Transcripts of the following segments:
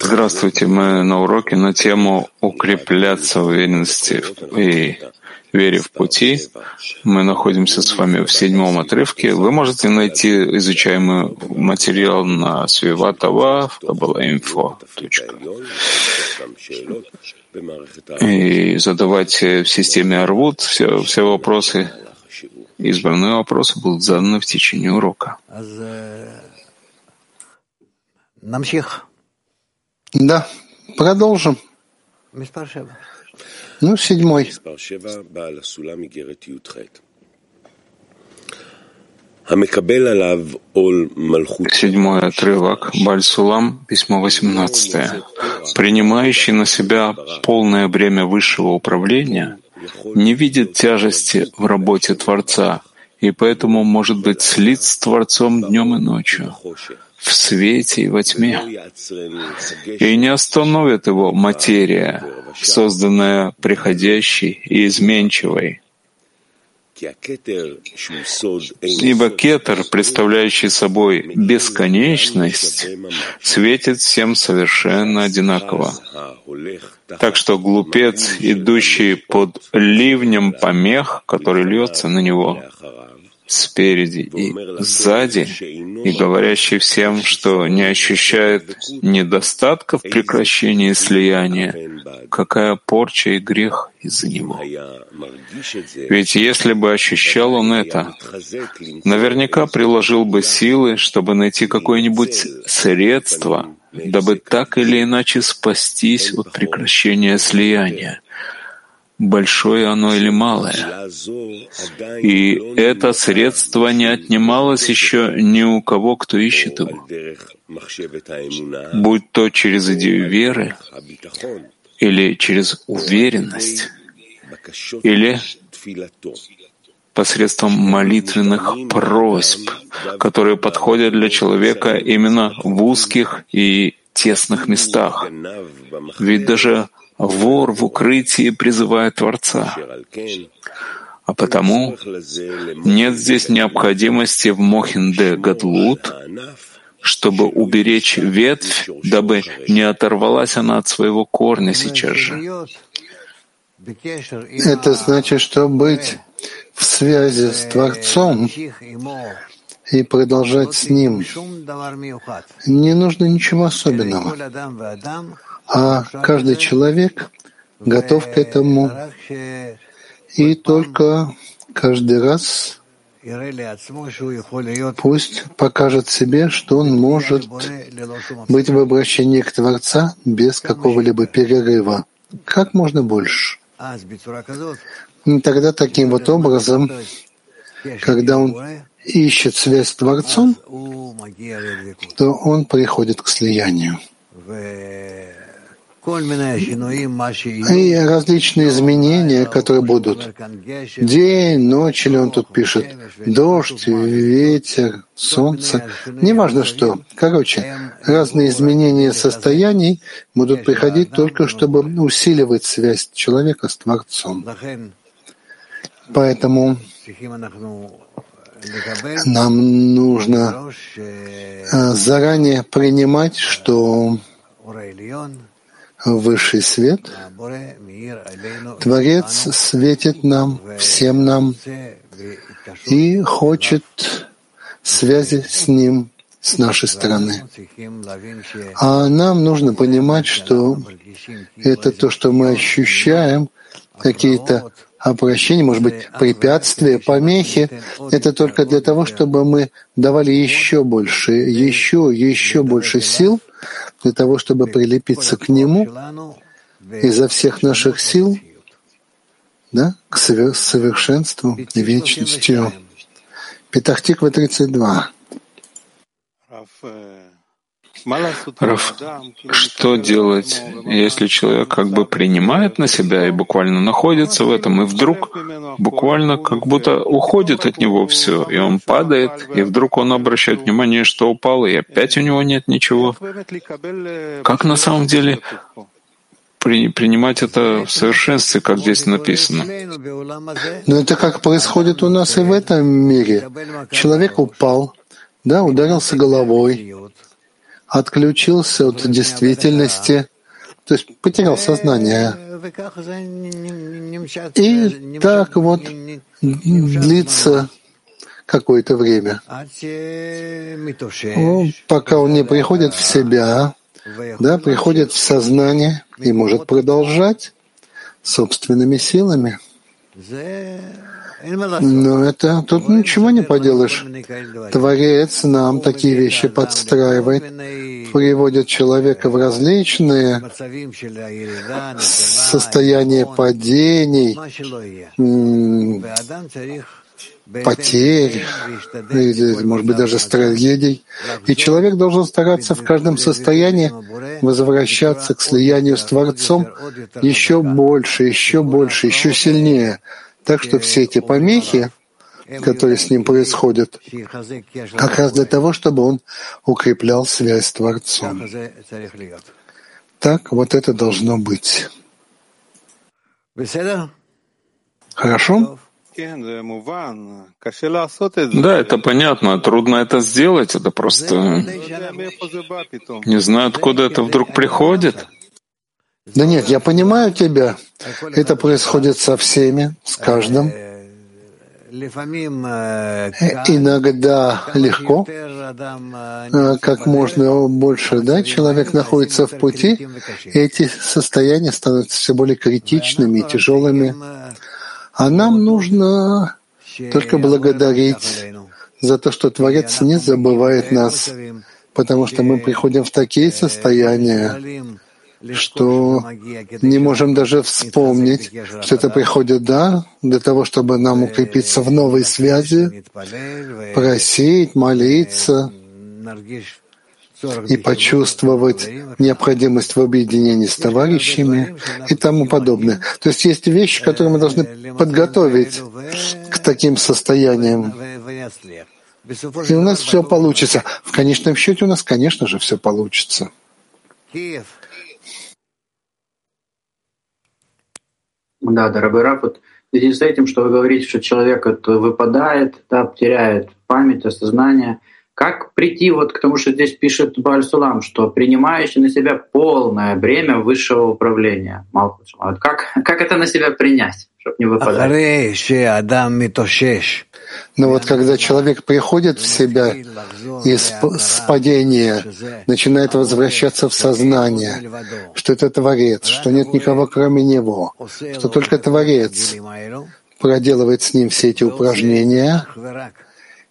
Здравствуйте, мы на уроке на тему укрепляться в уверенности и вере в пути. Мы находимся с вами в седьмом отрывке. Вы можете найти изучаемый материал на Свиватова, Кабала.инфо. И задавать в системе Арвуд все, все вопросы, избранные вопросы будут заданы в течение урока. Да, продолжим. Ну, седьмой. Седьмой отрывок, Бальсулам, письмо 18. Принимающий на себя полное бремя высшего управления не видит тяжести в работе Творца и поэтому может быть слит с Творцом днем и ночью в свете и во тьме. И не остановит его материя, созданная приходящей и изменчивой. Ибо кетер, представляющий собой бесконечность, светит всем совершенно одинаково. Так что глупец, идущий под ливнем помех, который льется на него, спереди и сзади, и говорящий всем, что не ощущает недостатка в прекращении слияния, какая порча и грех из-за него. Ведь если бы ощущал он это, наверняка приложил бы силы, чтобы найти какое-нибудь средство, дабы так или иначе спастись от прекращения слияния большое оно или малое. И это средство не отнималось еще ни у кого, кто ищет его. Будь то через идею веры, или через уверенность, или посредством молитвенных просьб, которые подходят для человека именно в узких и тесных местах. Ведь даже Вор в укрытии призывает Творца. А потому нет здесь необходимости в Мохинде Гадлут, чтобы уберечь ветвь, дабы не оторвалась она от своего корня сейчас же. Это значит, что быть в связи с Творцом и продолжать с Ним. Не нужно ничего особенного а каждый человек готов к этому, и только каждый раз пусть покажет себе, что он может быть в обращении к Творца без какого-либо перерыва, как можно больше. И тогда таким вот образом, когда он ищет связь с Творцом, то он приходит к слиянию. И различные изменения, которые будут. День, ночь, или он тут пишет, дождь, ветер, солнце, неважно что. Короче, разные изменения состояний будут приходить только, чтобы усиливать связь человека с Творцом. Поэтому нам нужно э, заранее принимать, что высший свет, Творец светит нам, всем нам, и хочет связи с Ним с нашей стороны. А нам нужно понимать, что это то, что мы ощущаем, какие-то обращения, может быть, препятствия, помехи, это только для того, чтобы мы давали еще больше, еще, еще больше сил для того, чтобы прилепиться к Нему изо всех наших сил да, к совершенству и вечностью. Петахтиква 32. Раф, что делать, если человек как бы принимает на себя и буквально находится в этом, и вдруг буквально как будто уходит от него все, и он падает, и вдруг он обращает внимание, что упал, и опять у него нет ничего. Как на самом деле при, принимать это в совершенстве, как здесь написано. Но это как происходит у нас и в этом мире. Человек упал, да, ударился головой, отключился от действительности, то есть потерял сознание. И так вот длится какое-то время, ну, пока он не приходит в себя, да, приходит в сознание и может продолжать собственными силами. Но это тут ничего не поделаешь. Творец нам такие вещи подстраивает, приводит человека в различные состояния падений, потерь, или, может быть, даже трагедий. И человек должен стараться в каждом состоянии возвращаться к слиянию с Творцом еще больше, еще больше, еще сильнее. Так что все эти помехи, которые с ним происходят, как раз для того, чтобы он укреплял связь с Творцом. Так вот это должно быть. Хорошо? Да, это понятно. Трудно это сделать. Это просто не знаю, откуда это вдруг приходит. Да нет, я понимаю тебя. Это происходит со всеми, с каждым. Иногда легко, как можно больше, да, человек находится в пути, и эти состояния становятся все более критичными и тяжелыми. А нам нужно только благодарить за то, что Творец не забывает нас, потому что мы приходим в такие состояния, что не можем даже вспомнить, что это приходит, да, для того, чтобы нам укрепиться в новой связи, просить, молиться, и почувствовать необходимость в объединении с товарищами и тому подобное. То есть есть вещи, которые мы должны подготовить к таким состояниям. И у нас все получится. В конечном счете у нас, конечно же, все получится. Да, дорогой Рафут, в связи с этим, что вы говорите, что человек выпадает, да, теряет память, осознание – как прийти вот к тому, что здесь пишет Бальсулам, что принимающий на себя полное бремя высшего управления? Вот как, как это на себя принять? Но вот когда человек приходит в себя из падения, начинает возвращаться в сознание, что это Творец, что нет никого кроме Него, что только Творец проделывает с ним все эти упражнения,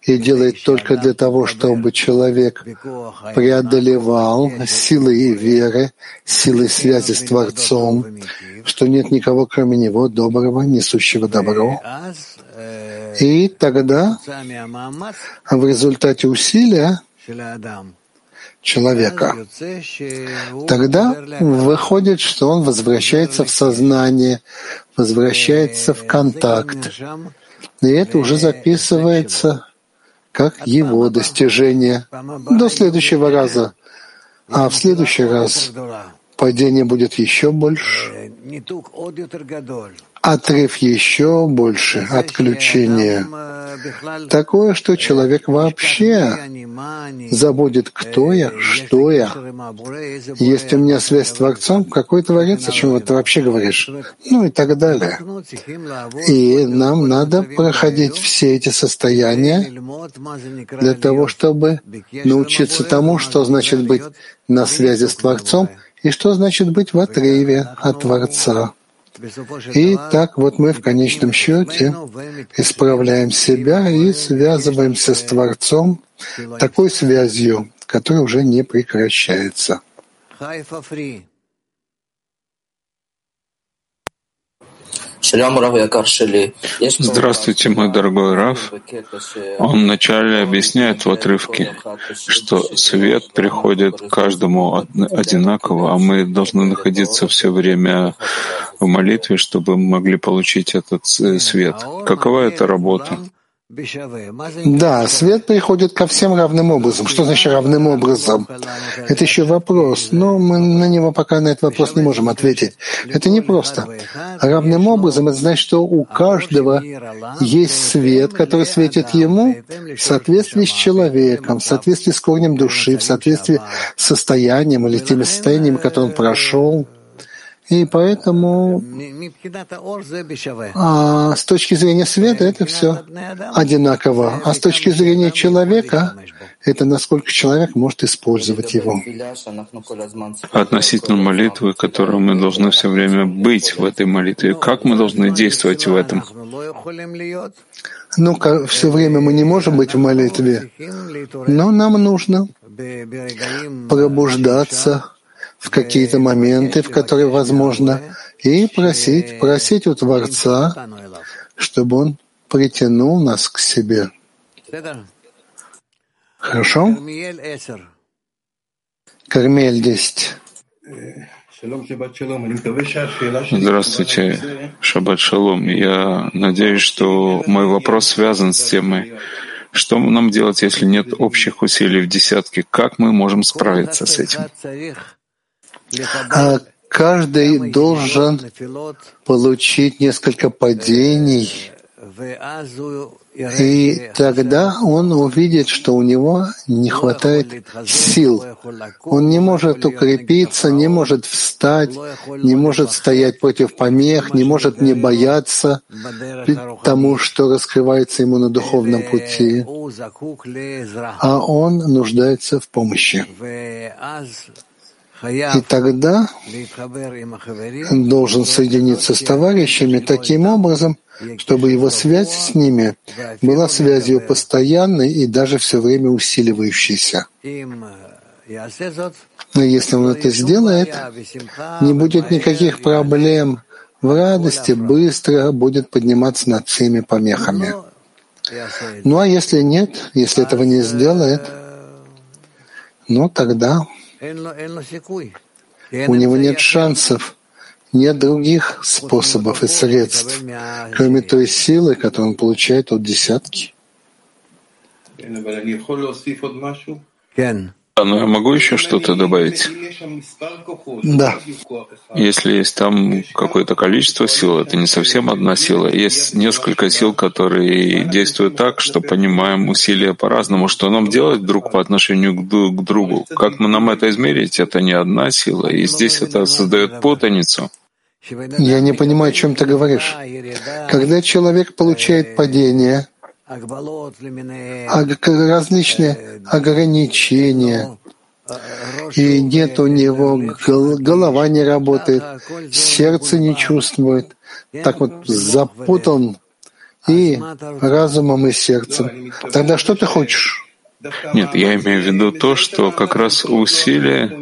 и делает только для того, чтобы человек преодолевал силой веры, силой связи с Творцом, что нет никого, кроме Него, доброго, несущего добро. И тогда в результате усилия человека. Тогда выходит, что он возвращается в сознание, возвращается в контакт. И это уже записывается как его достижение до следующего раза. А в следующий раз падение будет еще больше, отрыв еще больше, отключение. Такое, что человек вообще забудет, кто я, что я. Есть у меня связь с Творцом, какой Творец, о чем ты вообще говоришь? Ну и так далее. И нам надо проходить все эти состояния для того, чтобы научиться тому, что значит быть на связи с Творцом и что значит быть в отрыве от Творца. И так вот мы в конечном счете исправляем себя и связываемся с Творцом такой связью, которая уже не прекращается. Здравствуйте, мой дорогой Раф. Он вначале объясняет в отрывке, что свет приходит каждому одинаково, а мы должны находиться все время в молитве, чтобы мы могли получить этот свет. Какова эта работа? Да, свет приходит ко всем равным образом. Что значит равным образом? Это еще вопрос, но мы на него пока на этот вопрос не можем ответить. Это не просто. Равным образом это значит, что у каждого есть свет, который светит ему в соответствии с человеком, в соответствии с корнем души, в соответствии с состоянием или теми состояниями, которые он прошел. И поэтому а с точки зрения света это все одинаково. А с точки зрения человека это насколько человек может использовать его. Относительно молитвы, которую мы должны все время быть в этой молитве, как мы должны действовать в этом? Ну, все время мы не можем быть в молитве, но нам нужно пробуждаться в какие-то моменты, в которые возможно, и просить, просить у Творца, чтобы Он притянул нас к себе. Хорошо? Кармель 10. Здравствуйте, Шаббат Шалом. Я надеюсь, что мой вопрос связан с темой, что нам делать, если нет общих усилий в десятке? Как мы можем справиться с этим? А каждый должен получить несколько падений, и тогда он увидит, что у него не хватает сил. Он не может укрепиться, не может встать, не может стоять против помех, не может не бояться тому, что раскрывается ему на духовном пути. А он нуждается в помощи. И тогда должен соединиться с товарищами таким образом, чтобы его связь с ними была связью постоянной и даже все время усиливающейся. Но если он это сделает, не будет никаких проблем. В радости быстро будет подниматься над всеми помехами. Ну а если нет, если этого не сделает, ну тогда у него нет шансов, нет других способов и средств, кроме той силы, которую он получает от десятки. Но я могу еще что-то добавить? Да. Если есть там какое-то количество сил, это не совсем одна сила. Есть несколько сил, которые действуют так, что понимаем усилия по-разному. Что нам делать друг по отношению к другу? Как мы нам это измерить? Это не одна сила. И здесь это создает путаницу. Я не понимаю, о чем ты говоришь. Когда человек получает падение, различные ограничения, и нет у него, голова не работает, сердце не чувствует, так вот запутан и разумом, и сердцем. Тогда что ты хочешь? Нет, я имею в виду то, что как раз усилия,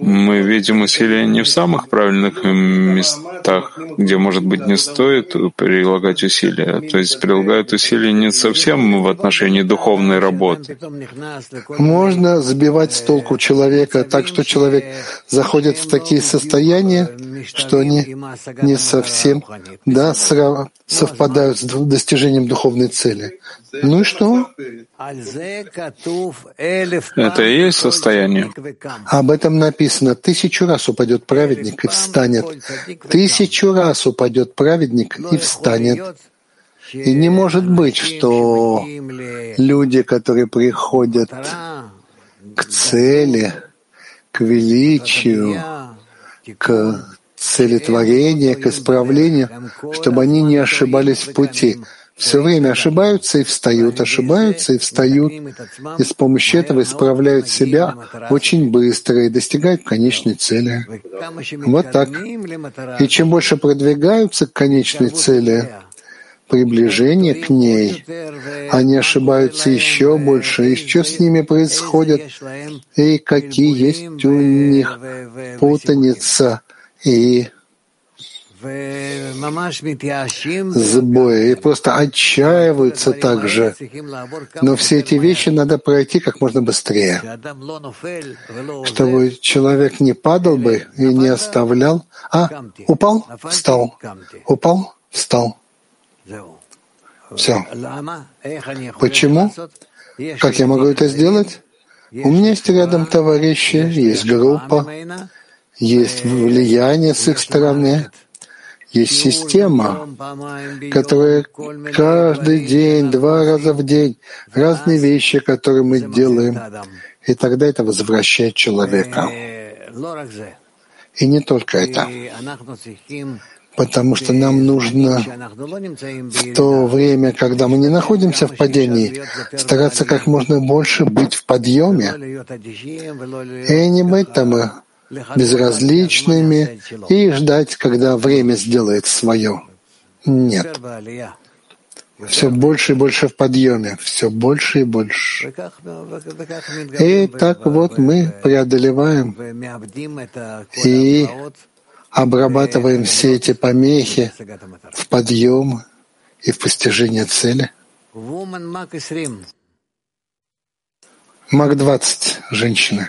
мы видим усилия не в самых правильных местах, где, может быть, не стоит прилагать усилия. То есть прилагают усилия не совсем в отношении духовной работы. Можно сбивать с толку человека так, что человек заходит в такие состояния, что они не совсем да, совпадают с достижением духовной цели. Ну и что? Это и есть состояние. Об этом написано. Тысячу раз упадет праведник и встанет. Тысячу раз упадет праведник и встанет. И не может быть, что люди, которые приходят к цели, к величию, к цели творения, к исправлению, чтобы они не ошибались в пути все время ошибаются и встают, ошибаются и встают, и с помощью этого исправляют себя очень быстро и достигают конечной цели. Вот так. И чем больше продвигаются к конечной цели, приближение к ней, они ошибаются еще больше, и что с ними происходит, и какие есть у них путаница и сбои и просто отчаиваются также. Но все эти вещи надо пройти как можно быстрее, чтобы человек не падал бы и не оставлял. А, упал, встал, упал, встал. Все. Почему? Как я могу это сделать? У меня есть рядом товарищи, есть группа, есть влияние с их стороны, есть система, которая каждый день, два раза в день, разные вещи, которые мы делаем, и тогда это возвращает человека. И не только это потому что нам нужно в то время, когда мы не находимся в падении, стараться как можно больше быть в подъеме и не быть там безразличными и ждать, когда время сделает свое. Нет. Все больше и больше в подъеме, все больше и больше. И так вот мы преодолеваем и обрабатываем все эти помехи в подъем и в постижение цели. Мак 20, женщины.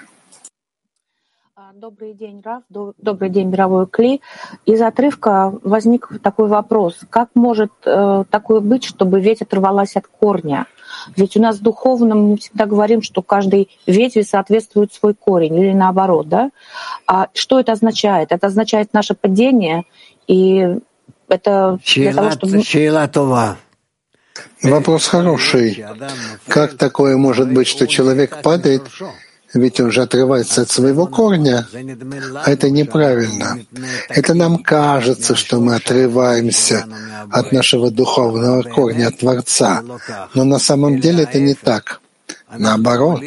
Добрый день, Раф. Добрый день, мировой Кли. Из отрывка возник такой вопрос. Как может э, такое быть, чтобы ветвь оторвалась от корня? Ведь у нас в духовном мы всегда говорим, что каждой ветви соответствует свой корень, или наоборот, да? А что это означает? Это означает наше падение, и это для того, чтобы... Вопрос хороший. Как такое может быть, что человек падает ведь он же отрывается от своего корня. А это неправильно. Это нам кажется, что мы отрываемся от нашего духовного корня, от Творца. Но на самом деле это не так. Наоборот,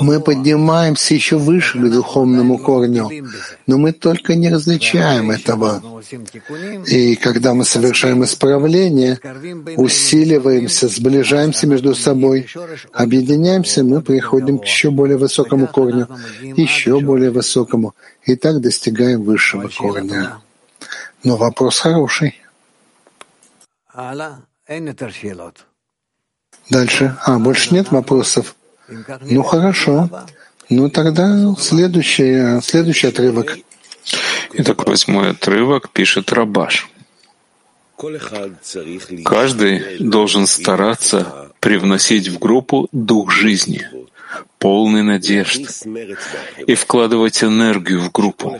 мы поднимаемся еще выше к духовному корню, но мы только не различаем этого. И когда мы совершаем исправление, усиливаемся, сближаемся между собой, объединяемся, мы приходим к еще более высокому корню, еще более высокому, и так достигаем высшего корня. Но вопрос хороший. Дальше. А, больше нет вопросов? Ну хорошо. Ну тогда следующий, следующий отрывок. Итак, восьмой отрывок пишет Рабаш. Каждый должен стараться привносить в группу дух жизни, полный надежд, и вкладывать энергию в группу,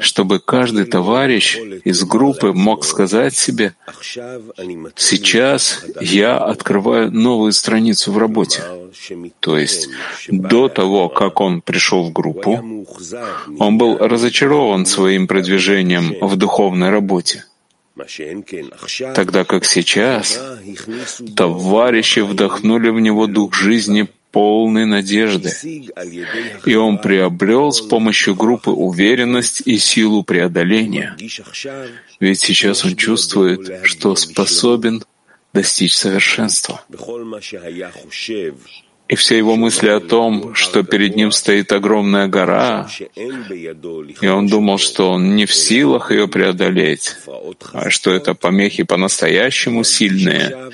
чтобы каждый товарищ из группы мог сказать себе, «Сейчас я открываю новую страницу в работе». То есть до того, как он пришел в группу, он был разочарован своим продвижением в духовной работе. Тогда как сейчас товарищи вдохнули в него дух жизни полной надежды, и он приобрел с помощью группы уверенность и силу преодоления. Ведь сейчас он чувствует, что способен достичь совершенства и все его мысли о том, что перед ним стоит огромная гора, и он думал, что он не в силах ее преодолеть, а что это помехи по-настоящему сильные.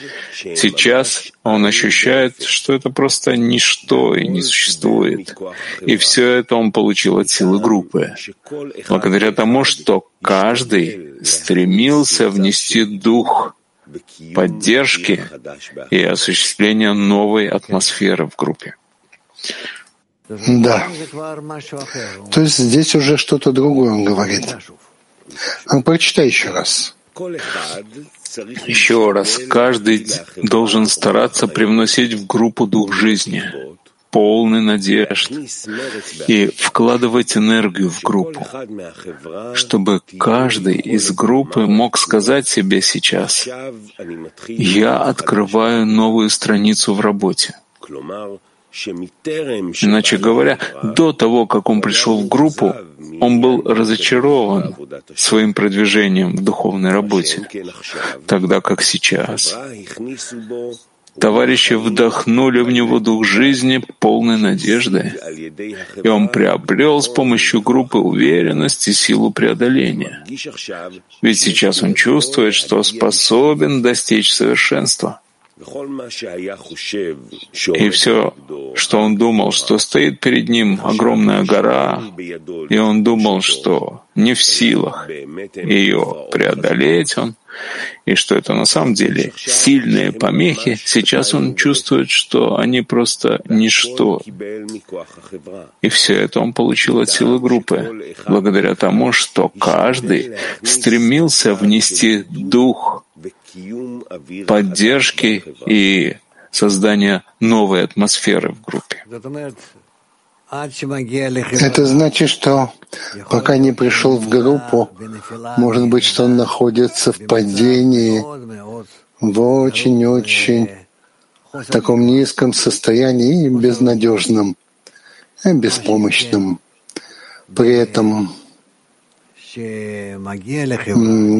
Сейчас он ощущает, что это просто ничто и не существует. И все это он получил от силы группы, благодаря тому, что каждый стремился внести дух поддержки и осуществления новой атмосферы в группе. Да. То есть здесь уже что-то другое он говорит. А прочитай еще раз. Еще раз, каждый должен стараться привносить в группу дух жизни, полный надежд и вкладывать энергию в группу, чтобы каждый из группы мог сказать себе сейчас «Я открываю новую страницу в работе». Иначе говоря, до того, как он пришел в группу, он был разочарован своим продвижением в духовной работе, тогда как сейчас Товарищи вдохнули в него дух жизни полной надежды, и он приобрел с помощью группы уверенность и силу преодоления. Ведь сейчас он чувствует, что способен достичь совершенства. И все, что он думал, что стоит перед ним огромная гора, и он думал, что не в силах ее преодолеть он, и что это на самом деле сильные помехи, сейчас он чувствует, что они просто ничто. И все это он получил от силы группы, благодаря тому, что каждый стремился внести дух поддержки и создания новой атмосферы в группе. Это значит, что пока не пришел в группу, может быть, что он находится в падении, в очень-очень таком низком состоянии и безнадежном, и беспомощном. При этом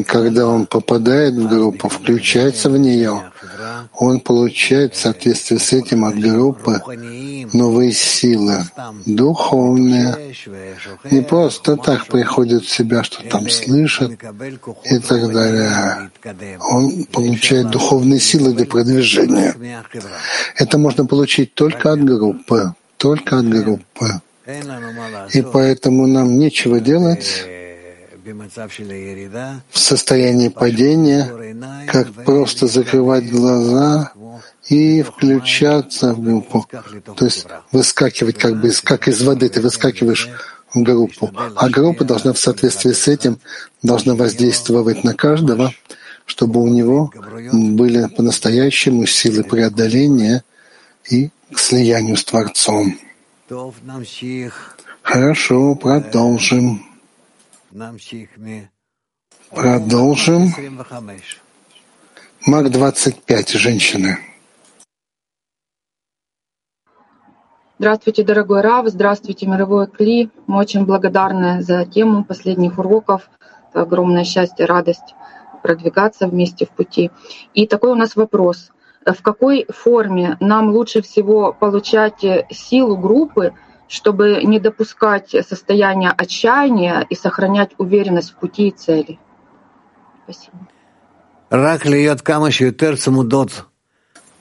когда он попадает в группу, включается в нее, он получает в соответствии с этим от группы новые силы, духовные. Не просто так приходит в себя, что там слышит и так далее. Он получает духовные силы для продвижения. Это можно получить только от группы, только от группы. И поэтому нам нечего делать в состоянии падения, как просто закрывать глаза и включаться в группу. То есть выскакивать как бы как из воды, ты выскакиваешь в группу. А группа должна в соответствии с этим должна воздействовать на каждого, чтобы у него были по-настоящему силы преодоления и к слиянию с Творцом. Хорошо, продолжим. Продолжим. Маг 25, женщины. Здравствуйте, дорогой Рав, здравствуйте, мировой Кли. Мы очень благодарны за тему последних уроков. Это огромное счастье, радость продвигаться вместе в пути. И такой у нас вопрос. В какой форме нам лучше всего получать силу группы, чтобы не допускать состояния отчаяния и сохранять уверенность в пути и цели. Спасибо.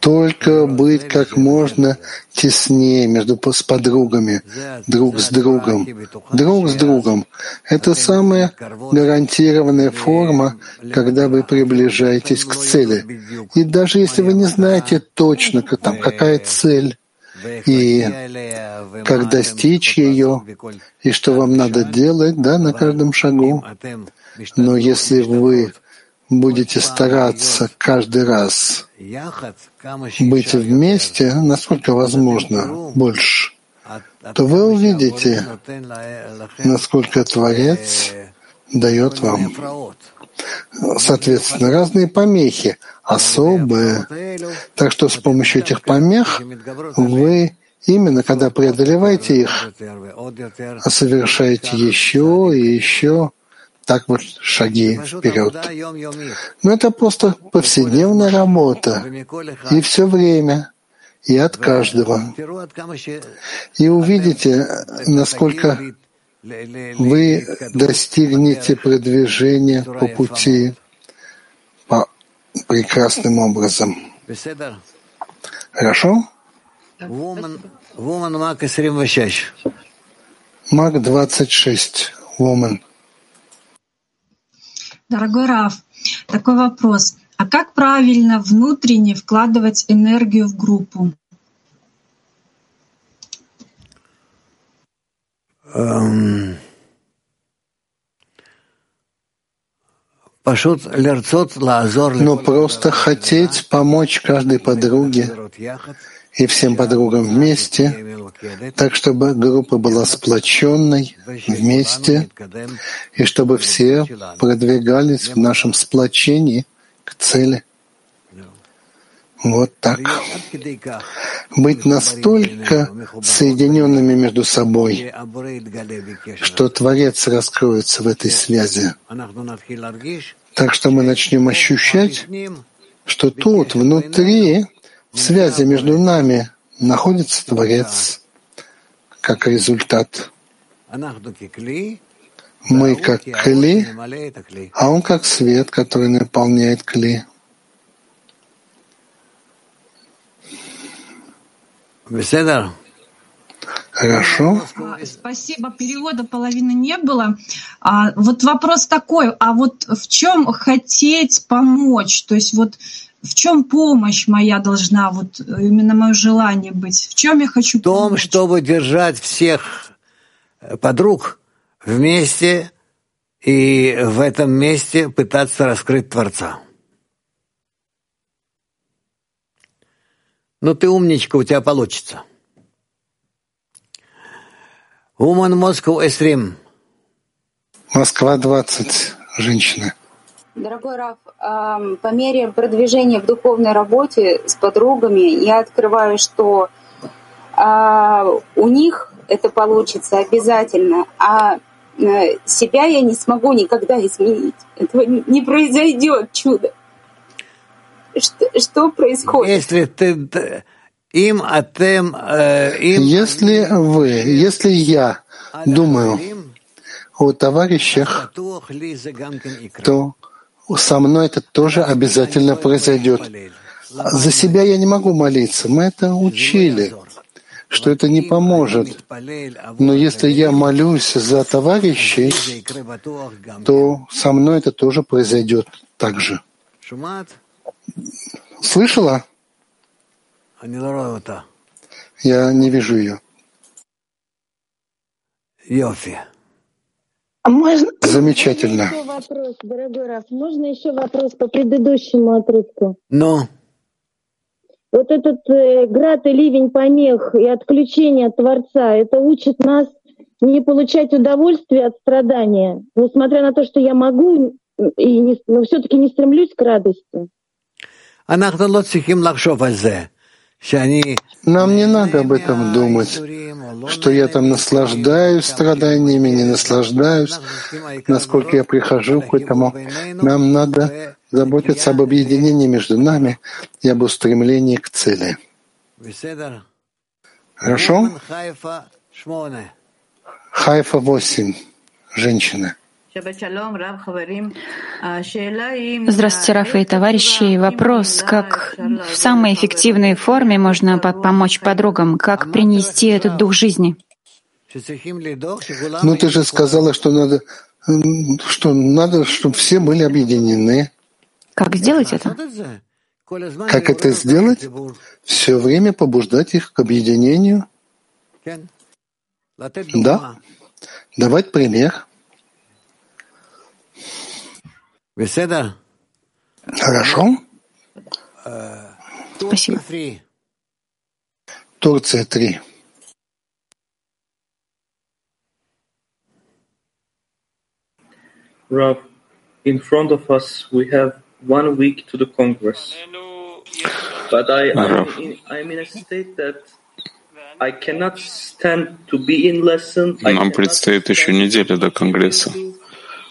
Только быть как можно теснее между с подругами, друг с другом, друг с другом. Это самая гарантированная форма, когда вы приближаетесь к цели. И даже если вы не знаете точно, там, какая цель, и как достичь ее, и что вам надо делать да, на каждом шагу. Но если вы будете стараться каждый раз быть вместе, насколько возможно, больше, то вы увидите, насколько Творец дает вам соответственно, разные помехи, особые. Так что с помощью этих помех вы именно когда преодолеваете их, совершаете еще и еще так вот шаги вперед. Но это просто повседневная работа. И все время, и от каждого. И увидите, насколько вы достигнете продвижения по пути прекрасным образом. Хорошо? Маг 26. Woman. Дорогой Раф, такой вопрос. А как правильно внутренне вкладывать энергию в группу? Но просто хотеть помочь каждой подруге и всем подругам вместе, так чтобы группа была сплоченной вместе, и чтобы все продвигались в нашем сплочении к цели. Вот так. Быть настолько соединенными между собой, что Творец раскроется в этой связи. Так что мы начнем ощущать, что тут, внутри, в связи между нами, находится Творец как результат. Мы как кли, а он как свет, который наполняет кли. Хорошо. Спасибо. Перевода половины не было. А, вот вопрос такой, а вот в чем хотеть помочь? То есть вот в чем помощь моя должна, вот именно мое желание быть? В чем я хочу помочь? В том, помочь? чтобы держать всех э, подруг вместе и в этом месте пытаться раскрыть Творца. Ну ты умничка, у тебя получится. Woman Moscow Esrim. Москва 20, женщина. Дорогой Раф, по мере продвижения в духовной работе с подругами я открываю, что а, у них это получится обязательно, а э, себя я не смогу никогда изменить. Этого не произойдет чудо. Что, что происходит? Если ты им, а тем, э, им... Если вы, если я думаю о товарищах, то со мной это тоже обязательно произойдет. За себя я не могу молиться. Мы это учили, что это не поможет. Но если я молюсь за товарищей, то со мной это тоже произойдет так же. Слышала? Я не вижу ее. Йофи. А можно... Замечательно. Еще вопрос, дорогой Раф. Можно еще вопрос по предыдущему отрывку? Ну? Вот этот э, град и ливень помех и отключение от Творца, это учит нас не получать удовольствие от страдания, несмотря на то, что я могу, и не, но все-таки не стремлюсь к радости. Нам не надо об этом думать, что я там наслаждаюсь страданиями, не наслаждаюсь, насколько я прихожу к этому. Нам надо заботиться об объединении между нами и об устремлении к цели. Хорошо? Хайфа 8. Женщина. Здравствуйте, Рафа и товарищи. Вопрос, как в самой эффективной форме можно помочь подругам, как принести этот дух жизни? Ну, ты же сказала, что надо, что надо, чтобы все были объединены. Как сделать это? Как это сделать? Все время побуждать их к объединению. Да. Давать пример. Хорошо. Спасибо. Турция 3. Rav, in front of us we have one week to the Congress. But I, I'm, in, I'm in a state that I cannot stand to be in lesson. Нам предстоит еще неделя до Конгресса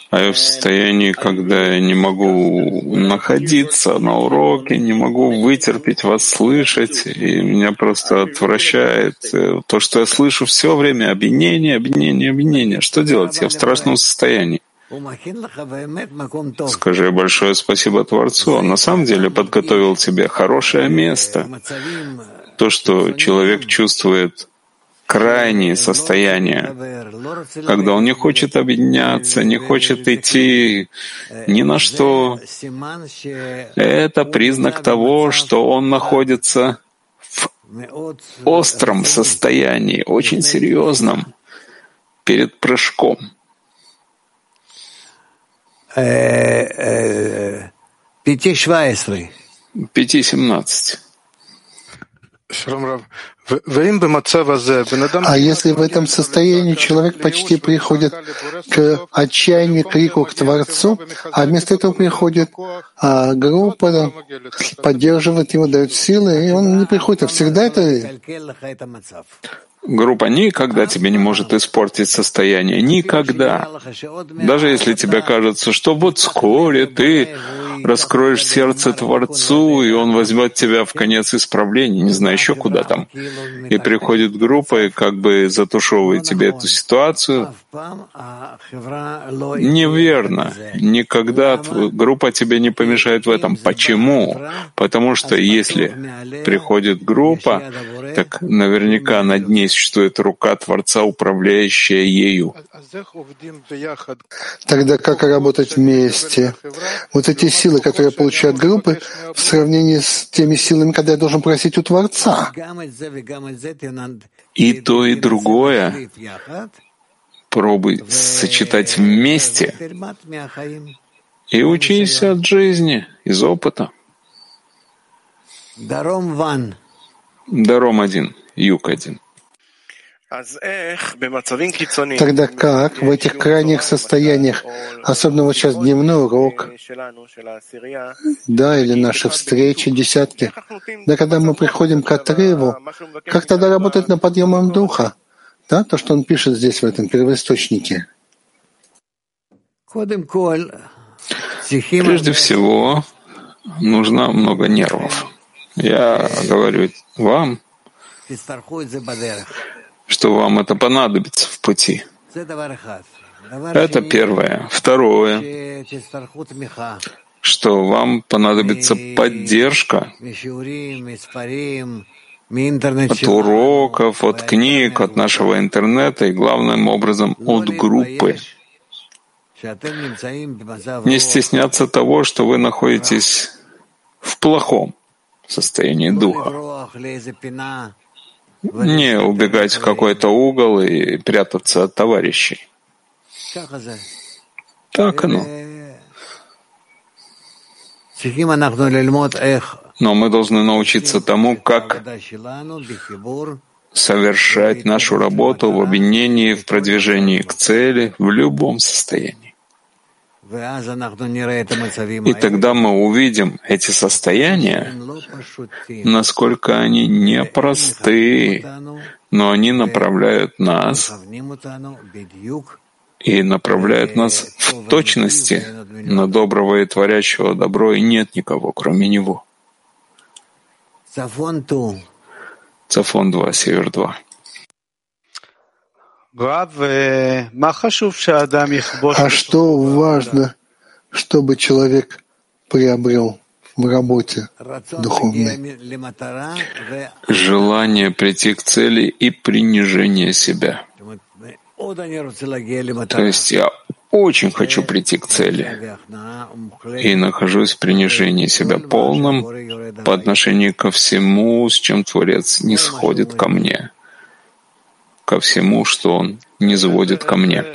А я в состоянии, когда я не могу находиться на уроке, не могу вытерпеть вас слышать, и меня просто отвращает э, то, что я слышу все время обвинение, обвинение, обвинение. Что делать? Я в страшном состоянии. Скажи большое спасибо Творцу. Он на самом деле подготовил тебе хорошее место. То, что человек чувствует крайние состояния, когда он не хочет объединяться, не хочет идти ни на что. Это признак того, что он находится в остром состоянии, очень серьезном, перед прыжком. Пяти швайсры. Пяти семнадцать. А если в этом состоянии человек почти приходит к отчаянию, крику к Творцу, а вместо этого приходит а группа, поддерживает его, дает силы, и он не приходит, а всегда это Группа никогда тебе не может испортить состояние. Никогда. Даже если тебе кажется, что вот вскоре ты раскроешь сердце Творцу, и Он возьмет тебя в конец исправления, не знаю еще куда там. И приходит группа и как бы затушевывает тебе эту ситуацию. Неверно. Никогда группа тебе не помешает в этом. Почему? Потому что если приходит группа, так наверняка над ней существует рука Творца, управляющая ею. Тогда как работать вместе? Вот эти силы, которые получают группы, в сравнении с теми силами, когда я должен просить у Творца. И то, и другое пробуй сочетать вместе и учись от жизни, из опыта. Даром один, юг один. Тогда как в этих крайних состояниях, особенно вот сейчас дневной урок, да, или наши встречи, десятки, да, когда мы приходим к отрыву, как тогда работать на подъемом духа? Да, то, что он пишет здесь, в этом первоисточнике. Прежде всего, нужно много нервов. Я говорю вам, что вам это понадобится в пути. Это первое. Второе, что вам понадобится поддержка от уроков, от книг, от нашего интернета и, главным образом, от группы. Не стесняться того, что вы находитесь в плохом состоянии духа. Не убегать в какой-то угол и прятаться от товарищей. Так оно. Но мы должны научиться тому, как совершать нашу работу в объединении, в продвижении к цели, в любом состоянии. И тогда мы увидим эти состояния, насколько они непросты, но они направляют нас и направляют нас в точности на доброго и творящего добро, и нет никого, кроме него. Цафон 2, Север 2. А что важно, чтобы человек приобрел в работе духовной? Желание прийти к цели и принижение себя. То есть я очень хочу прийти к цели и нахожусь в принижении себя полным по отношению ко всему, с чем Творец не сходит ко мне, ко всему, что Он не заводит ко мне.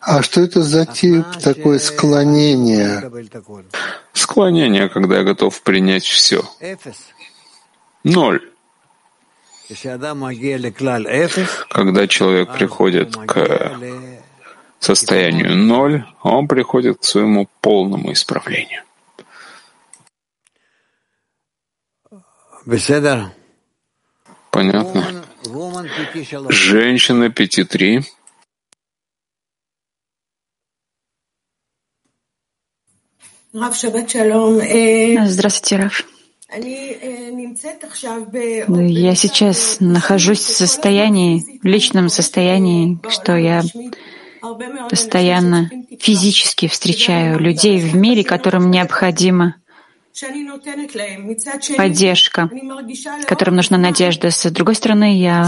А что это за тип такое склонение? Склонение, когда я готов принять все. Ноль. Когда человек приходит к состоянию ноль, он приходит к своему полному исправлению. Понятно. Женщина пяти три. Здравствуйте, Раф. Я сейчас нахожусь в состоянии, в личном состоянии, что я постоянно физически встречаю людей в мире, которым необходимо поддержка, которым нужна надежда. С другой стороны, я,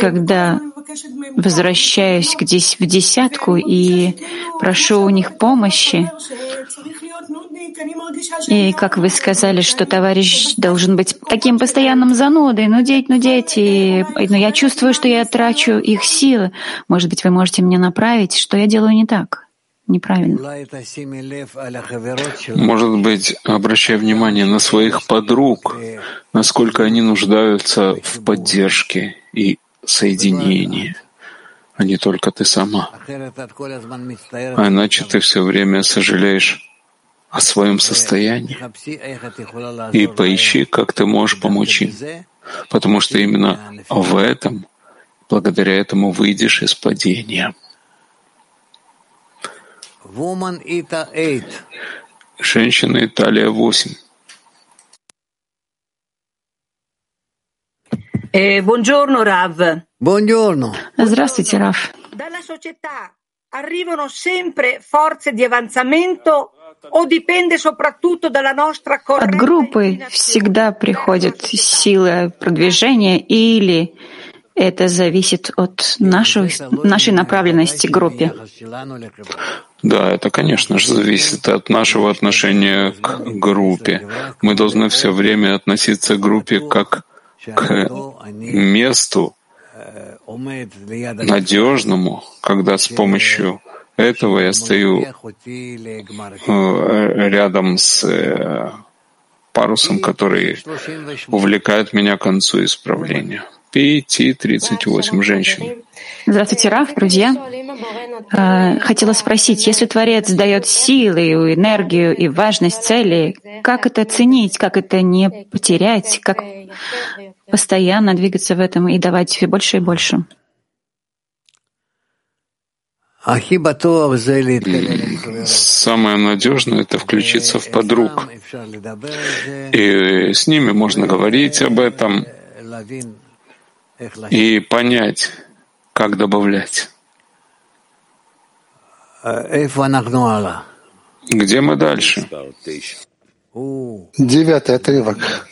когда возвращаюсь в десятку и прошу у них помощи, и как вы сказали, что товарищ должен быть таким постоянным занудой, нудеть, нудеть, и, но я чувствую, что я трачу их силы. Может быть, вы можете мне направить, что я делаю не так? Неправильно. Может быть, обращай внимание на своих подруг, насколько они нуждаются в поддержке и соединении, а не только ты сама. А иначе ты все время сожалеешь о своем состоянии и поищи, как ты можешь помочь им, потому что именно в этом, благодаря этому выйдешь из падения. Женщина Италия 8. Buongiorno, Rav. Buongiorno. Здравствуйте, Раф. Dalla società arrivano sempre forze di avanzamento От группы всегда приходят силы продвижения или это зависит от нашей, нашей направленности группе? Да, это, конечно же, зависит от нашего отношения к группе. Мы должны все время относиться к группе как к месту надежному, когда с помощью этого я стою э, рядом с э, парусом, который увлекает меня к концу исправления. Пяти-тридцать-восемь женщин. Здравствуйте, Раф, друзья. Э, хотела спросить, если Творец дает силы, энергию и важность цели, как это ценить, как это не потерять, как постоянно двигаться в этом и давать себе больше и больше? Самое надежное — это включиться в подруг. И с ними можно говорить об этом и понять, как добавлять. Где мы дальше? Девятый отрывок.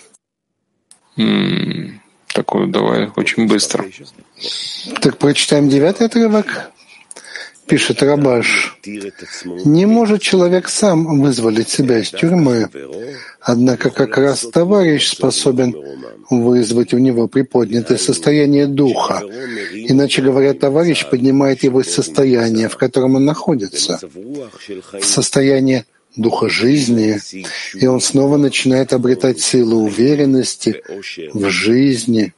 М-м, такой давай очень быстро. Так прочитаем девятый отрывок пишет Рабаш, не может человек сам вызволить себя из тюрьмы, однако как раз товарищ способен вызвать у него приподнятое состояние духа. Иначе говоря, товарищ поднимает его из состояния, в котором он находится, в состояние духа жизни, и он снова начинает обретать силу уверенности в жизни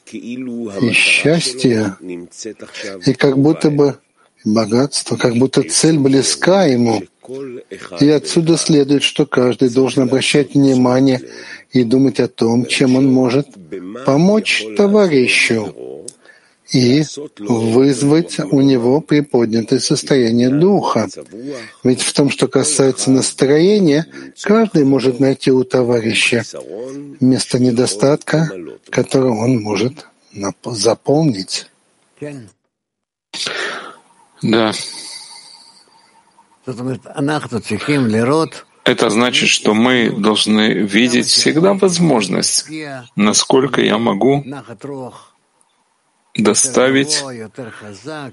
и счастья, и как будто бы богатство, как будто цель близка ему. И отсюда следует, что каждый должен обращать внимание и думать о том, чем он может помочь товарищу и вызвать у него приподнятое состояние духа. Ведь в том, что касается настроения, каждый может найти у товарища место недостатка, которое он может заполнить. Да. Это значит, что мы должны видеть всегда возможность, насколько я могу доставить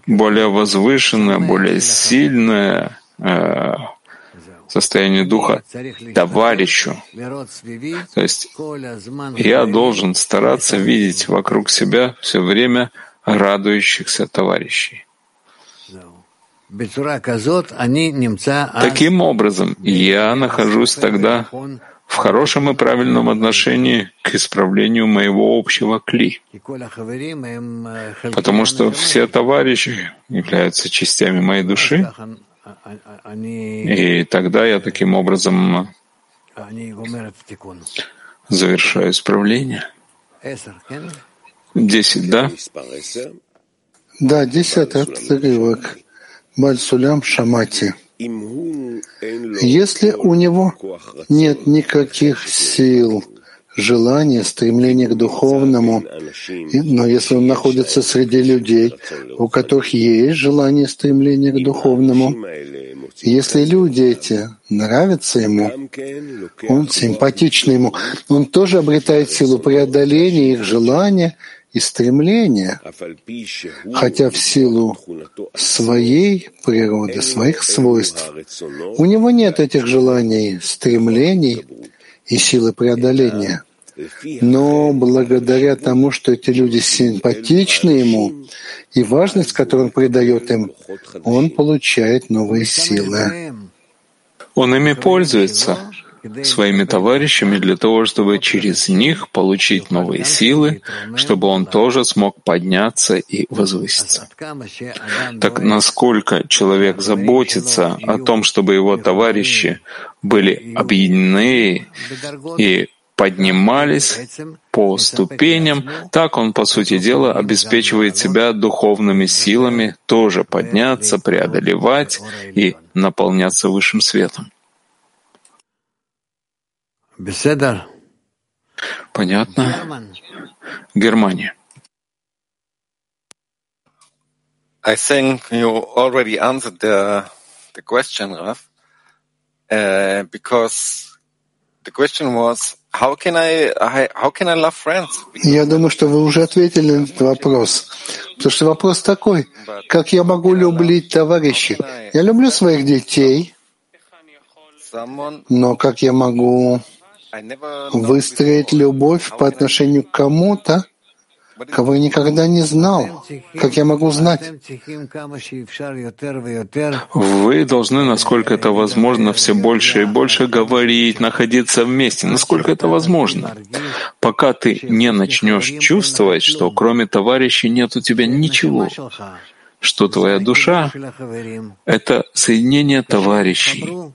более возвышенное, более сильное э, состояние духа товарищу. То есть я должен стараться видеть вокруг себя все время радующихся товарищей. Таким образом, я нахожусь тогда в хорошем и правильном отношении к исправлению моего общего кли. Потому что все товарищи являются частями моей души, и тогда я таким образом завершаю исправление. Десять, да? Да, десятый отрывок. Бальсулям Шамати. Если у него нет никаких сил, желания, стремления к духовному, но если он находится среди людей, у которых есть желание, стремление к духовному, если люди эти нравятся ему, он симпатичный ему, он тоже обретает силу преодоления их желания — и стремления, хотя в силу своей природы, своих свойств, у него нет этих желаний, стремлений и силы преодоления. Но благодаря тому, что эти люди симпатичны ему, и важность, которую он придает им, он получает новые силы. Он ими пользуется, своими товарищами для того, чтобы через них получить новые силы, чтобы он тоже смог подняться и возвыситься. Так насколько человек заботится о том, чтобы его товарищи были объединены и поднимались по ступеням, так он, по сути дела, обеспечивает себя духовными силами тоже подняться, преодолевать и наполняться высшим светом. Понятно. Германия. I think you already answered the, the question, Raf. Uh, because the question was, how can I, how can I love friends? Я думаю, что вы уже ответили на этот вопрос. Потому что вопрос такой, как я могу любить товарищей? Я люблю своих детей, но как я могу выстроить любовь по отношению к кому-то, кого я никогда не знал. Как я могу знать? Вы должны, насколько это возможно, все больше и больше говорить, находиться вместе, насколько это возможно. Пока ты не начнешь чувствовать, что кроме товарищей нет у тебя ничего, что твоя душа — это соединение товарищей.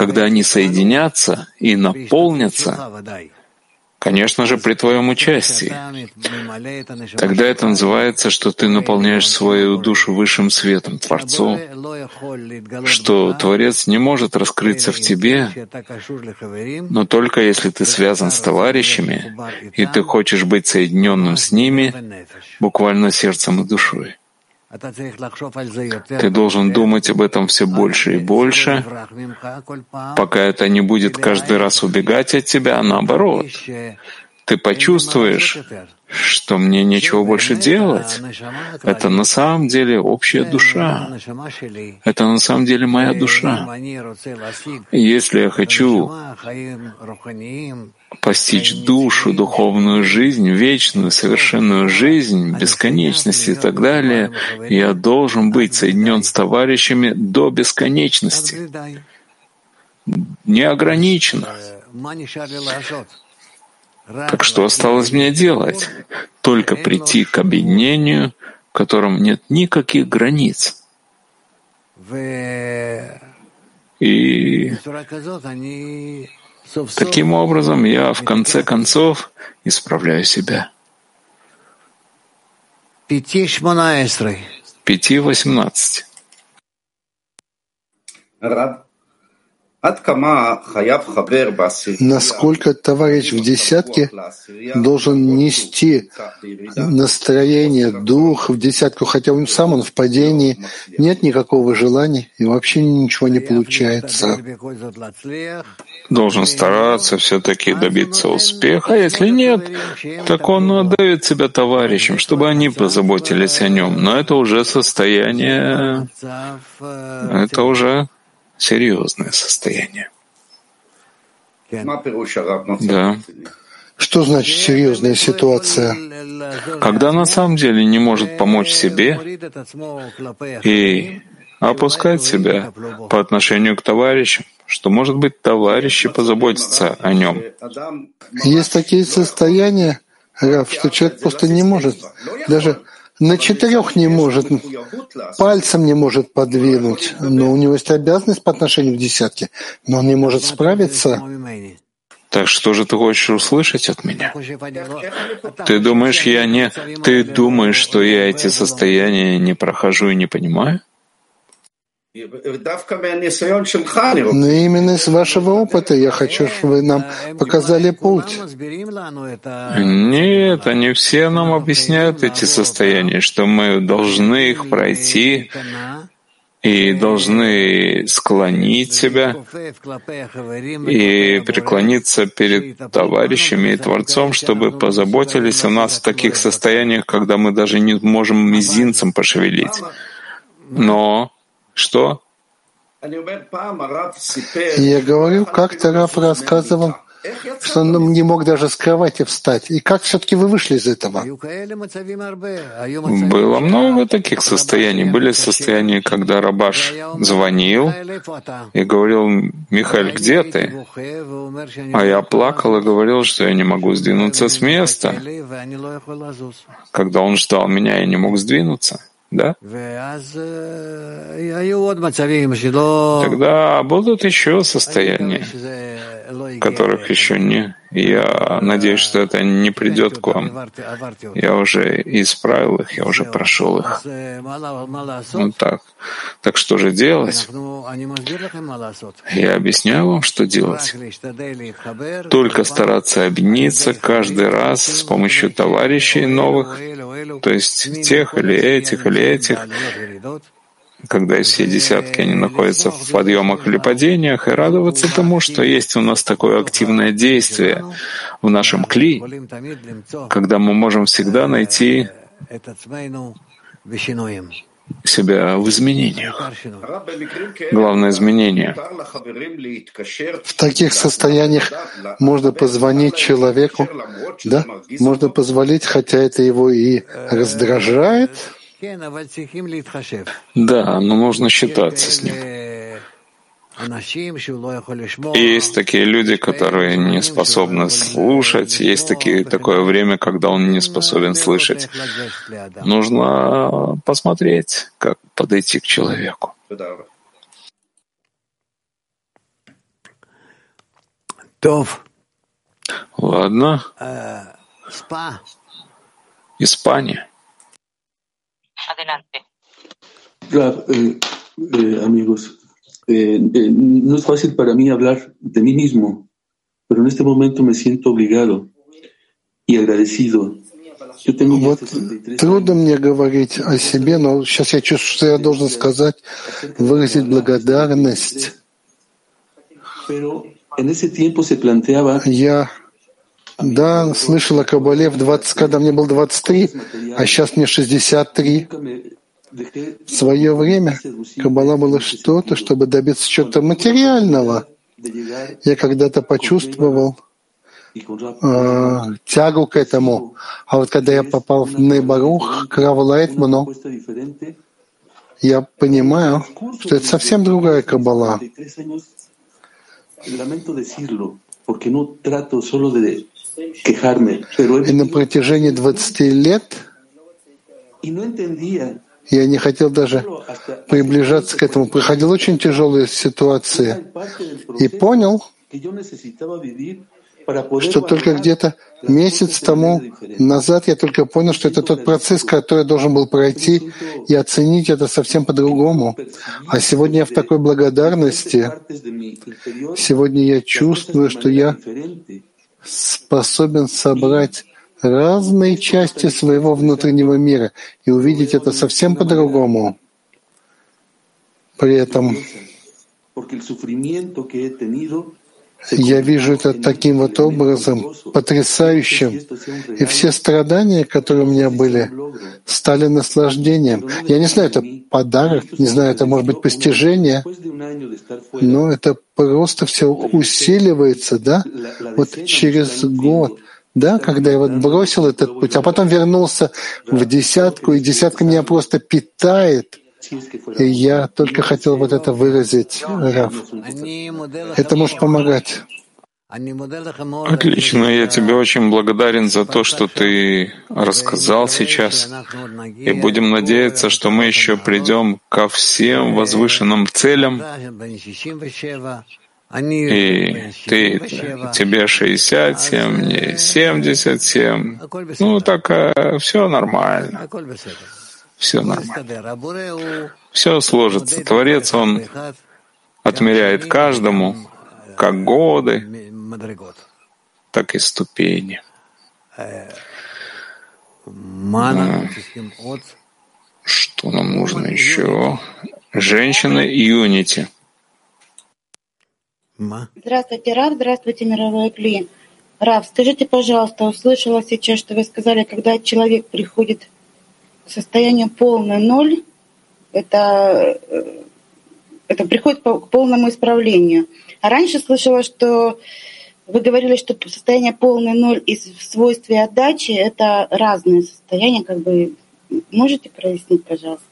Когда они соединятся и наполнятся, Конечно же, при твоем участии. Тогда это называется, что ты наполняешь свою душу высшим светом, Творцом, что Творец не может раскрыться в тебе, но только если ты связан с товарищами, и ты хочешь быть соединенным с ними, буквально сердцем и душой. Ты должен думать об этом все больше и больше, пока это не будет каждый раз убегать от тебя, а наоборот. Ты почувствуешь, что мне нечего больше делать. Это на самом деле общая душа. Это на самом деле моя душа. если я хочу постичь душу, духовную жизнь, вечную, совершенную жизнь, бесконечность и так далее, я должен быть соединен с товарищами до бесконечности, неограниченно. Так что осталось мне делать? Только прийти к объединению, в котором нет никаких границ. И таким образом я в конце концов исправляю себя. Пяти восемнадцать. Насколько товарищ в десятке должен нести настроение, дух в десятку, хотя он сам он в падении, нет никакого желания и вообще ничего не получается. Должен стараться все-таки добиться успеха, а если нет, так он отдает себя товарищам, чтобы они позаботились о нем. Но это уже состояние, это уже серьезное состояние. Да. Что значит серьезная ситуация? Когда на самом деле не может помочь себе и опускать себя по отношению к товарищам, что, может быть, товарищи позаботятся о нем. Есть такие состояния, Раф, что человек просто не может даже на четырех не может, пальцем не может подвинуть, но у него есть обязанность по отношению к десятке, но он не может справиться. Так что же ты хочешь услышать от меня? Ты думаешь, я не... Ты думаешь, что я эти состояния не прохожу и не понимаю? Но именно из вашего опыта я хочу, чтобы вы нам показали путь. Нет, они все нам объясняют эти состояния, что мы должны их пройти и должны склонить себя и преклониться перед товарищами и Творцом, чтобы позаботились о нас в таких состояниях, когда мы даже не можем мизинцем пошевелить. Но что? Я говорю, как-то Раф рассказывал, что он не мог даже с кровати встать. И как все-таки вы вышли из этого? Было много таких состояний. Были состояния, когда Рабаш звонил и говорил, «Михаил, где ты?» А я плакал и говорил, что я не могу сдвинуться с места. Когда он ждал меня, я не мог сдвинуться. Да? Тогда будут еще состояния, которых еще не я надеюсь, что это не придет к вам. Я уже исправил их, я уже прошел их. Вот так. Так что же делать? Я объясняю вам, что делать. Только стараться объединиться каждый раз с помощью товарищей новых, то есть тех или этих или этих, когда все десятки они находятся в подъемах или падениях, и радоваться тому, что есть у нас такое активное действие в нашем кли, когда мы можем всегда найти себя в изменениях. Главное изменение. В таких состояниях можно позвонить человеку, да? Можно позвонить, хотя это его и раздражает. Да, но нужно считаться с ним. Есть такие люди, которые не способны слушать, есть такие, такое время, когда он не способен слышать. Нужно посмотреть, как подойти к человеку. Ладно. Испания. Рав, э, э, amigos, Eh, eh, no es fácil para mí hablar de mí mismo, pero en este momento me siento obligado y agradecido. Yo tengo вот трудно мне говорить о себе, но сейчас я чувствую, что я должен сказать, выразить благодарность. Я да, слышал о Кабале в 20, когда мне было 23, а сейчас мне 63. В свое время Каббала было что-то, чтобы добиться чего-то материального. Я когда-то почувствовал э, тягу к этому. А вот когда я попал в Нейбарух, к Раву я понимаю, что это совсем другая Каббала. И на протяжении 20 лет я не хотел даже приближаться к этому. Приходил очень тяжелые ситуации. И понял, что только где-то месяц тому назад я только понял, что это тот процесс, который должен был пройти, и оценить это совсем по-другому. А сегодня я в такой благодарности. Сегодня я чувствую, что я способен собрать разные части своего внутреннего мира и увидеть это совсем по-другому. При этом я вижу это таким вот образом, потрясающим. И все страдания, которые у меня были, стали наслаждением. Я не знаю, это подарок, не знаю, это может быть постижение, но это просто все усиливается, да? Вот через год — да, когда я вот бросил этот путь, а потом вернулся в десятку, и десятка меня просто питает. Я только хотел вот это выразить, Раф. Это может помогать. Отлично, я тебе очень благодарен за то, что ты рассказал сейчас. И будем надеяться, что мы еще придем ко всем возвышенным целям и ты, тебе 67, мне 77. Ну, так э, все нормально. Все нормально. Все сложится. Творец, он отмеряет каждому как годы, так и ступени. Что нам нужно еще? Женщины Юнити. Здравствуйте, Рав, здравствуйте, мировой клиент. Рав, скажите, пожалуйста, услышала сейчас, что вы сказали, когда человек приходит к состоянию полный ноль, это, э, это приходит к полному исправлению. А раньше слышала, что вы говорили, что состояние полный ноль и в свойстве отдачи — это разные состояния. Как бы можете прояснить, пожалуйста?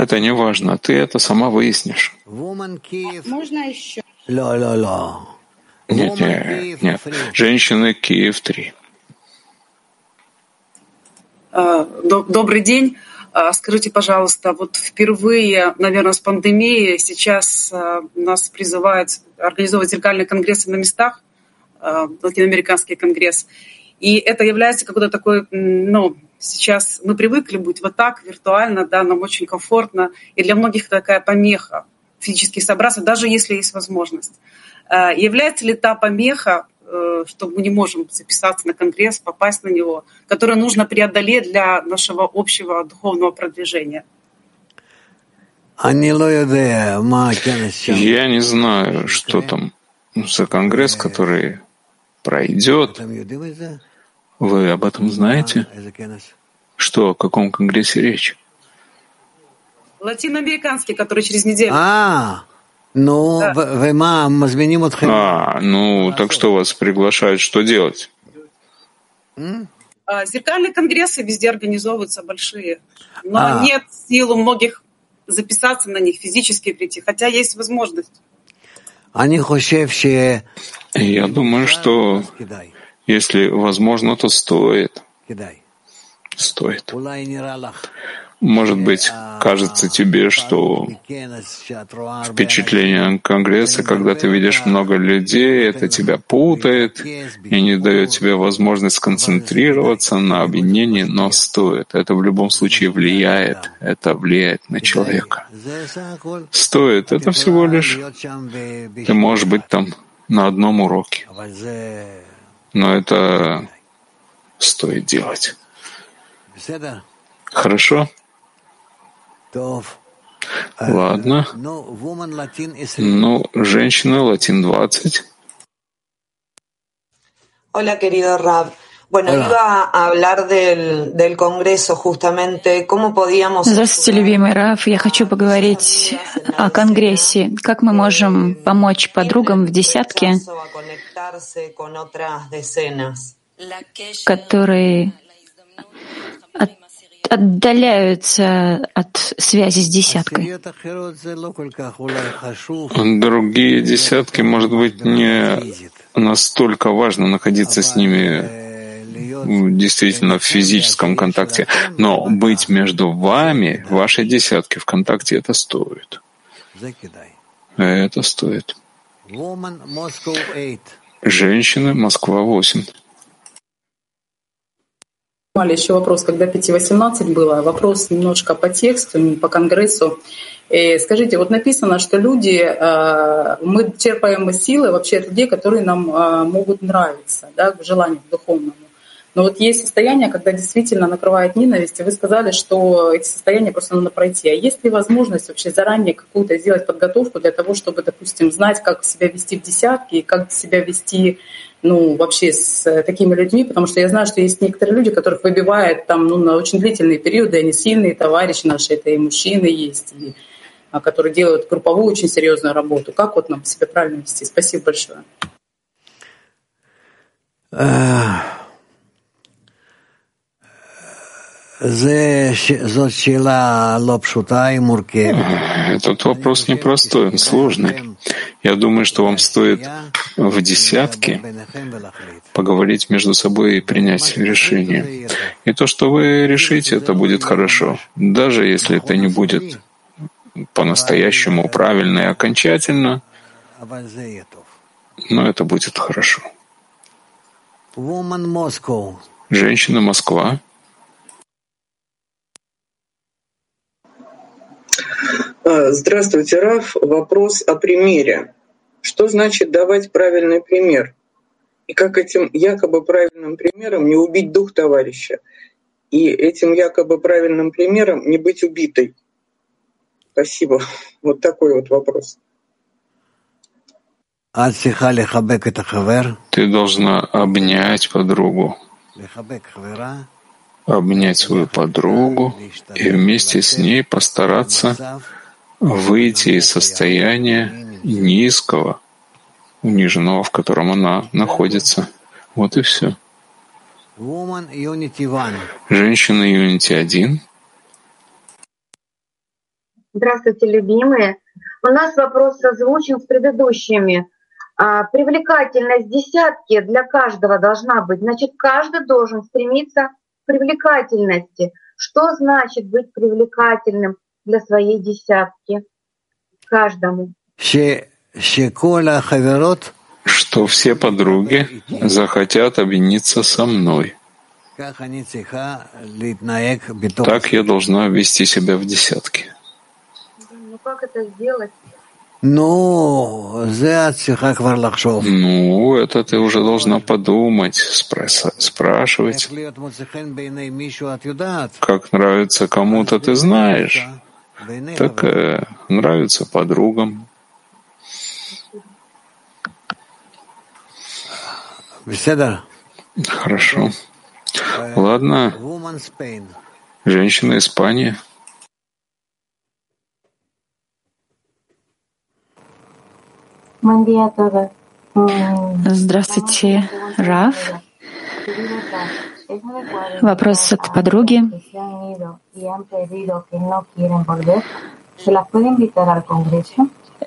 Это не важно, ты это сама выяснишь. Можно еще? Нет, нет, нет. Женщины Киев 3. А, добрый день. А, скажите, пожалуйста, вот впервые, наверное, с пандемией сейчас а, нас призывают организовывать зеркальные конгрессы на местах, латиноамериканский конгресс. И это является какой-то такой, ну, Сейчас мы привыкли быть вот так, виртуально, да, нам очень комфортно. И для многих такая помеха физически собраться, даже если есть возможность. Э, является ли та помеха, э, что мы не можем записаться на конгресс, попасть на него, которое нужно преодолеть для нашего общего духовного продвижения? Я не знаю, что там за конгресс, который пройдет. Вы об этом знаете? Что, о каком конгрессе речь? Латиноамериканский, который через неделю. А, ну, да. А, ну, так что вас приглашают, что делать? А, зеркальные конгрессы везде организовываются большие. Но а. нет сил у многих записаться на них, физически прийти, хотя есть возможность. Я думаю, что если возможно, то стоит. Стоит. Может быть, кажется тебе, что впечатление Конгресса, когда ты видишь много людей, это тебя путает и не дает тебе возможность сконцентрироваться на объединении, но стоит. Это в любом случае влияет. Это влияет на человека. Стоит. Это всего лишь ты можешь быть там на одном уроке. Но это стоит делать. Хорошо? Ладно. Ну, женщина, латин 20. Hola, querido Rab. Bueno, Hola. iba a hablar del, del Congreso justamente. ¿Cómo podíamos... Здравствуйте, любимый Раф. Я хочу поговорить о Конгрессе. Как мы можем помочь подругам в десятке, которые отдаляются от связи с десяткой. Другие десятки, может быть, не настолько важно находиться с ними действительно в физическом контакте, но быть между вами, вашей десятки в контакте, это стоит. Это стоит. Женщина, Москва, 8 еще вопрос, когда 5.18 было, вопрос немножко по тексту, по конгрессу. И скажите, вот написано, что люди, э, мы черпаем силы вообще от людей, которые нам э, могут нравиться, да, в желании духовному. Но вот есть состояние, когда действительно накрывает ненависть, и вы сказали, что эти состояния просто надо пройти. А есть ли возможность вообще заранее какую-то сделать подготовку для того, чтобы, допустим, знать, как себя вести в десятке, и как себя вести ну, вообще с э, такими людьми, потому что я знаю, что есть некоторые люди, которых выбивает там, ну, на очень длительные периоды, они сильные товарищи наши, это и мужчины есть, и, а, которые делают групповую очень серьезную работу. Как вот нам себя правильно вести? Спасибо большое. Этот вопрос непростой, он сложный. Я думаю, что вам стоит в десятке поговорить между собой и принять решение. И то, что вы решите, это будет хорошо. Даже если это не будет по-настоящему правильно и окончательно, но это будет хорошо. Женщина Москва. Здравствуйте, Раф. Вопрос о примере. Что значит давать правильный пример? И как этим якобы правильным примером не убить дух товарища? И этим якобы правильным примером не быть убитой? Спасибо. Вот такой вот вопрос. Ты должна обнять подругу, обнять свою подругу и вместе с ней постараться выйти из состояния низкого, униженного, в котором она находится. Вот и все. Женщина Юнити 1. Здравствуйте, любимые. У нас вопрос созвучен с предыдущими. А, привлекательность десятки для каждого должна быть. Значит, каждый должен стремиться к привлекательности. Что значит быть привлекательным? Для своей десятки каждому. Что все подруги захотят объединиться со мной. Так я должна вести себя в десятке. Ну как это сделать? Ну, это ты уже должна подумать, спрашивать. Как нравится кому-то, ты знаешь. Так э, нравится подругам. Хорошо. Ладно. Женщина Испании. Здравствуйте, Раф. Вопрос от подруги.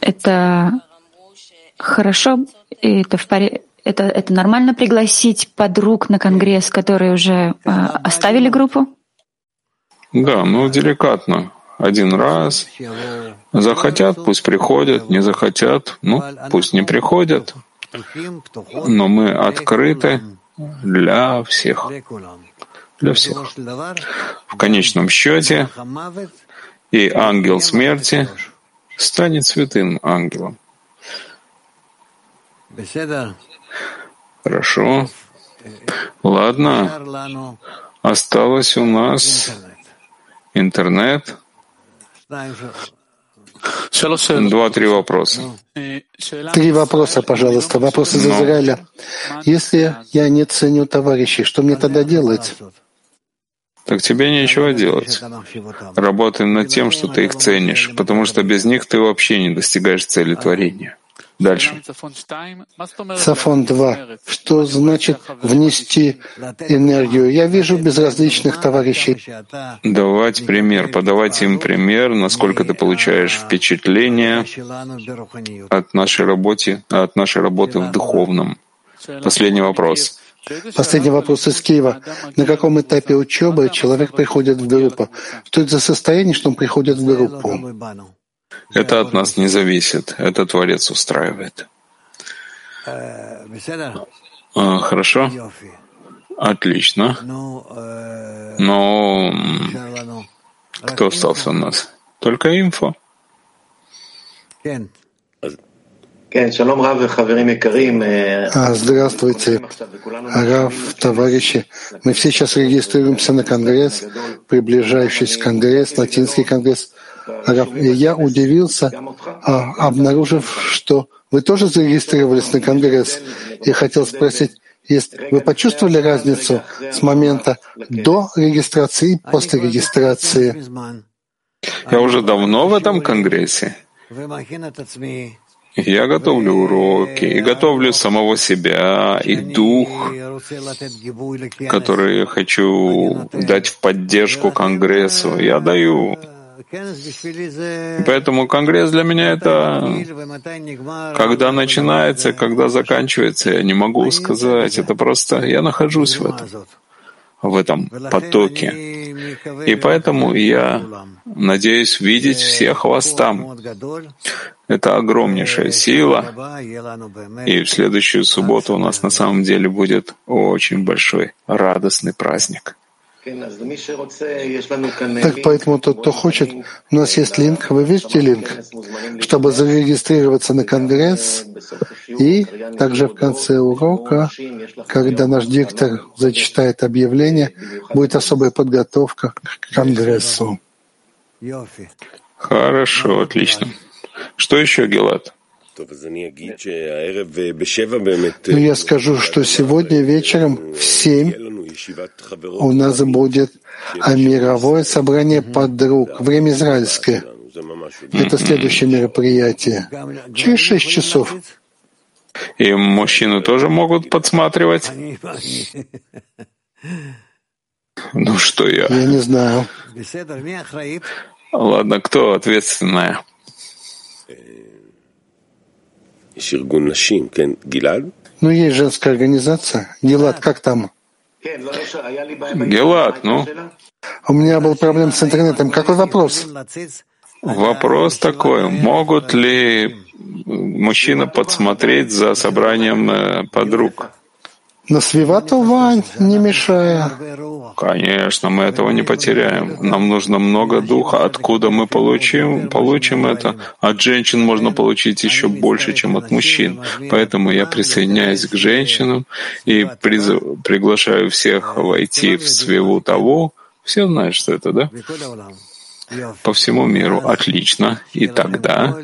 Это хорошо, это в паре, это, это нормально пригласить подруг на конгресс, которые уже э, оставили группу? Да, ну деликатно один раз. Захотят, пусть приходят, не захотят, ну, пусть не приходят. Но мы открыты для всех. Для всех. В конечном счете и ангел смерти станет святым ангелом. Хорошо. Ладно. Осталось у нас интернет. Два-три вопроса. Три вопроса, пожалуйста. Вопрос из Израиля. Если я не ценю товарищей, что мне тогда делать? Так тебе нечего делать. Работай над тем, что ты их ценишь, потому что без них ты вообще не достигаешь цели творения. Дальше. Сафон 2. Что значит внести энергию? Я вижу безразличных товарищей. Давать пример, подавать им пример, насколько ты получаешь впечатление от нашей работы, от нашей работы в духовном. Последний вопрос. Последний вопрос из Киева. На каком этапе учебы человек приходит в группу? Что это за состояние, что он приходит в группу? Это от нас не зависит. Это Творец устраивает. А, хорошо? Отлично. Но кто остался у нас? Только инфо. А, здравствуйте, Рав, товарищи. Мы все сейчас регистрируемся на конгресс, приближающийся конгресс, латинский конгресс. Я удивился, а, обнаружив, что вы тоже зарегистрировались на конгресс, и хотел спросить, есть, вы почувствовали разницу с момента до регистрации и после регистрации? Я уже давно в этом конгрессе. Я готовлю уроки и готовлю самого себя и дух, который я хочу дать в поддержку Конгрессу. Я даю. Поэтому Конгресс для меня это когда начинается, когда заканчивается, я не могу сказать. Это просто я нахожусь в этом в этом потоке. И поэтому я надеюсь видеть всех вас там. Это огромнейшая сила. И в следующую субботу у нас на самом деле будет очень большой радостный праздник. Так поэтому тот, кто хочет, у нас есть линк, вы видите линк, чтобы зарегистрироваться на конгресс. И также в конце урока, когда наш диктор зачитает объявление, будет особая подготовка к конгрессу. Хорошо, отлично. Что еще, Гелат? Ну, я скажу, что сегодня вечером в семь у нас будет мировое собрание подруг, время израильское. Это следующее мероприятие. Через шесть часов. И мужчины тоже могут подсматривать? Ну что я? Я не знаю. Ладно, кто ответственная? Ну, есть женская организация. Гилад, как там? Гелат, ну? У меня был проблем с интернетом. Какой вопрос? Вопрос такой, могут ли мужчины подсмотреть за собранием э, подруг? Но свивату вань, не мешая. Конечно, мы этого не потеряем. Нам нужно много духа. Откуда мы получим? Получим это. От женщин можно получить еще больше, чем от мужчин. Поэтому я присоединяюсь к женщинам и приз... приглашаю всех войти в свиву того. Все знают, что это, да? по всему миру. Отлично. И тогда,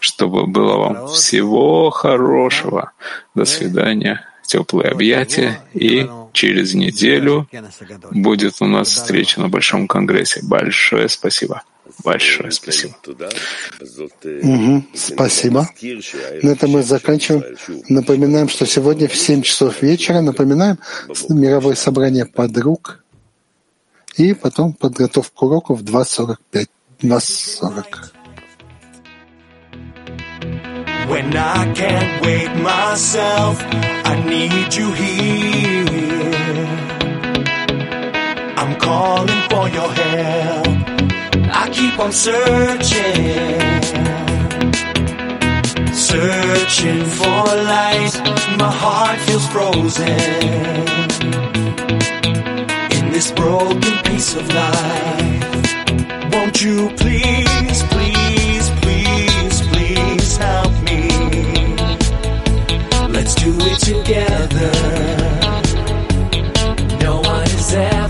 чтобы было вам всего хорошего. До свидания теплые объятия, и через неделю будет у нас встреча на Большом Конгрессе. Большое спасибо. Большое спасибо. Угу, спасибо. На этом мы заканчиваем. Напоминаем, что сегодня в 7 часов вечера, напоминаем, мировое собрание подруг, и потом подготовку уроку в 2.45. 2.40. When I can't wait myself, I need you here. I'm calling for your help. I keep on searching, searching for light. My heart feels frozen in this broken piece of life. Won't you please, please, Let's do it together. No one is ever